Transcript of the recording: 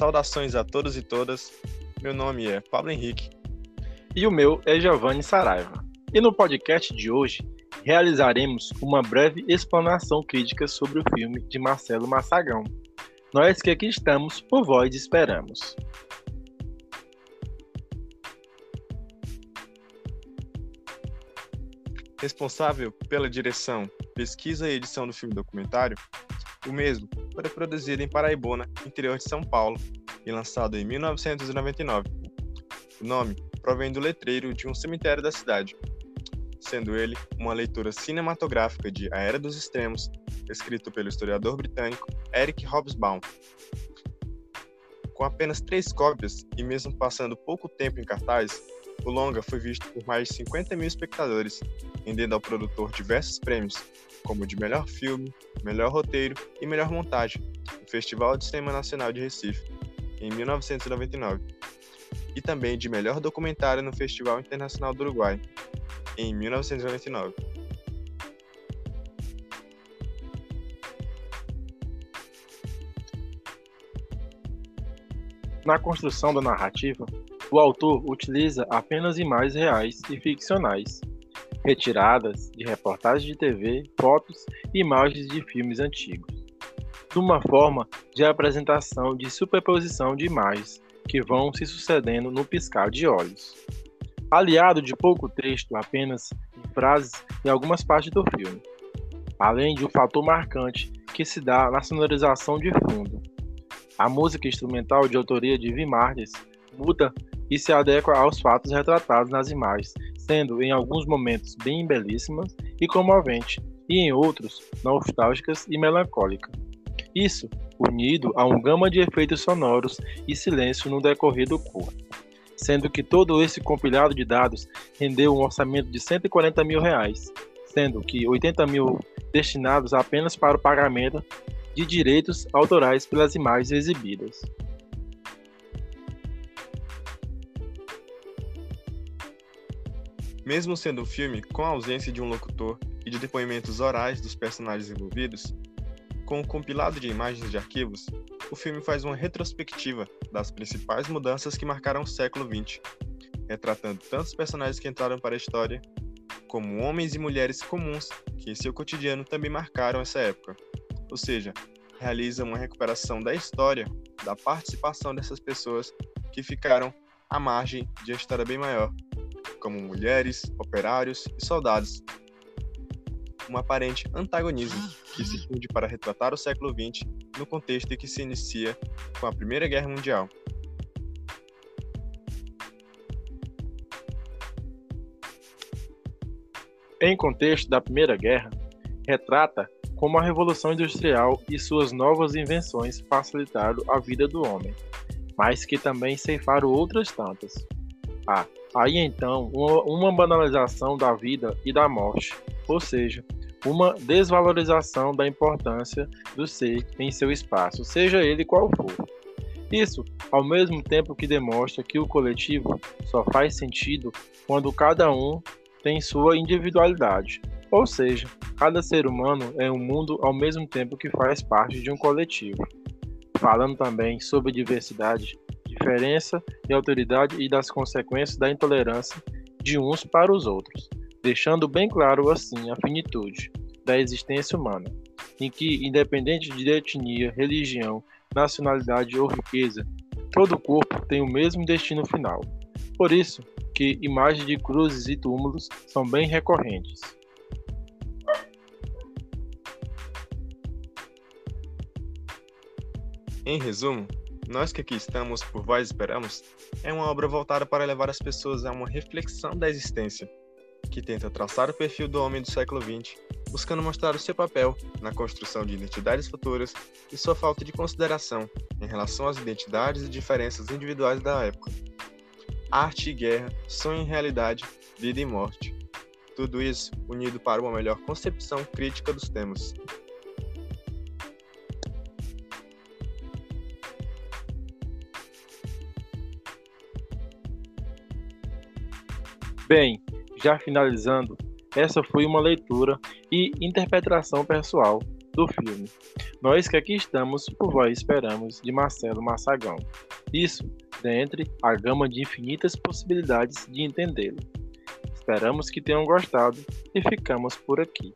Saudações a todos e todas. Meu nome é Pablo Henrique. E o meu é Giovanni Saraiva. E no podcast de hoje realizaremos uma breve explanação crítica sobre o filme de Marcelo Massagão. Nós que aqui estamos por vós esperamos. Responsável pela direção, pesquisa e edição do filme documentário, o mesmo foi produzido em Paraibuna, interior de São Paulo, e lançado em 1999. O nome provém do letreiro de um cemitério da cidade, sendo ele uma leitura cinematográfica de A Era dos Extremos, escrito pelo historiador britânico Eric Hobsbawm. Com apenas três cópias e mesmo passando pouco tempo em cartaz, o longa foi visto por mais de 50 mil espectadores, rendendo ao produtor diversos prêmios, como de melhor filme, melhor roteiro e melhor montagem, no Festival de Cinema Nacional de Recife, em 1999, e também de melhor documentário no Festival Internacional do Uruguai, em 1999. Na construção da narrativa, o autor utiliza apenas imagens reais e ficcionais, retiradas de reportagens de TV, fotos e imagens de filmes antigos, de uma forma de apresentação de superposição de imagens que vão se sucedendo no piscar de olhos. Aliado de pouco texto, apenas em frases em algumas partes do filme, além de um fator marcante que se dá na sonorização de fundo. A música instrumental de autoria de Vim Marques muda e se adequa aos fatos retratados nas imagens, sendo em alguns momentos bem belíssimas e comovente, e em outros nostálgicas e melancólicas. Isso unido a um gama de efeitos sonoros e silêncio no decorrer do curso, sendo que todo esse compilado de dados rendeu um orçamento de 140 mil reais, sendo que 80 mil destinados apenas para o pagamento de direitos autorais pelas imagens exibidas. Mesmo sendo um filme com a ausência de um locutor e de depoimentos orais dos personagens envolvidos, com um compilado de imagens de arquivos, o filme faz uma retrospectiva das principais mudanças que marcaram o século XX, retratando tantos personagens que entraram para a história, como homens e mulheres comuns que em seu cotidiano também marcaram essa época. Ou seja, realiza uma recuperação da história, da participação dessas pessoas que ficaram à margem de uma história bem maior como mulheres, operários e soldados. Um aparente antagonismo que se funde para retratar o século XX no contexto em que se inicia com a Primeira Guerra Mundial. Em contexto da Primeira Guerra, retrata como a Revolução Industrial e suas novas invenções facilitaram a vida do homem, mas que também ceifaram outras tantas. A Aí então, uma, uma banalização da vida e da morte, ou seja, uma desvalorização da importância do ser em seu espaço, seja ele qual for. Isso, ao mesmo tempo que demonstra que o coletivo só faz sentido quando cada um tem sua individualidade, ou seja, cada ser humano é um mundo ao mesmo tempo que faz parte de um coletivo. Falando também sobre diversidade, diferença e autoridade e das consequências da intolerância de uns para os outros, deixando bem claro assim a finitude da existência humana, em que, independente de etnia, religião, nacionalidade ou riqueza, todo corpo tem o mesmo destino final. Por isso que imagens de cruzes e túmulos são bem recorrentes. Em resumo, nós que aqui estamos, por vós esperamos, é uma obra voltada para levar as pessoas a uma reflexão da existência, que tenta traçar o perfil do homem do século XX, buscando mostrar o seu papel na construção de identidades futuras e sua falta de consideração em relação às identidades e diferenças individuais da época. Arte e guerra, sonho e realidade, vida e morte. Tudo isso unido para uma melhor concepção crítica dos temas. Bem, já finalizando, essa foi uma leitura e interpretação pessoal do filme. Nós que aqui estamos, por vós esperamos, de Marcelo Massagão. Isso, dentre a gama de infinitas possibilidades de entendê-lo. Esperamos que tenham gostado e ficamos por aqui.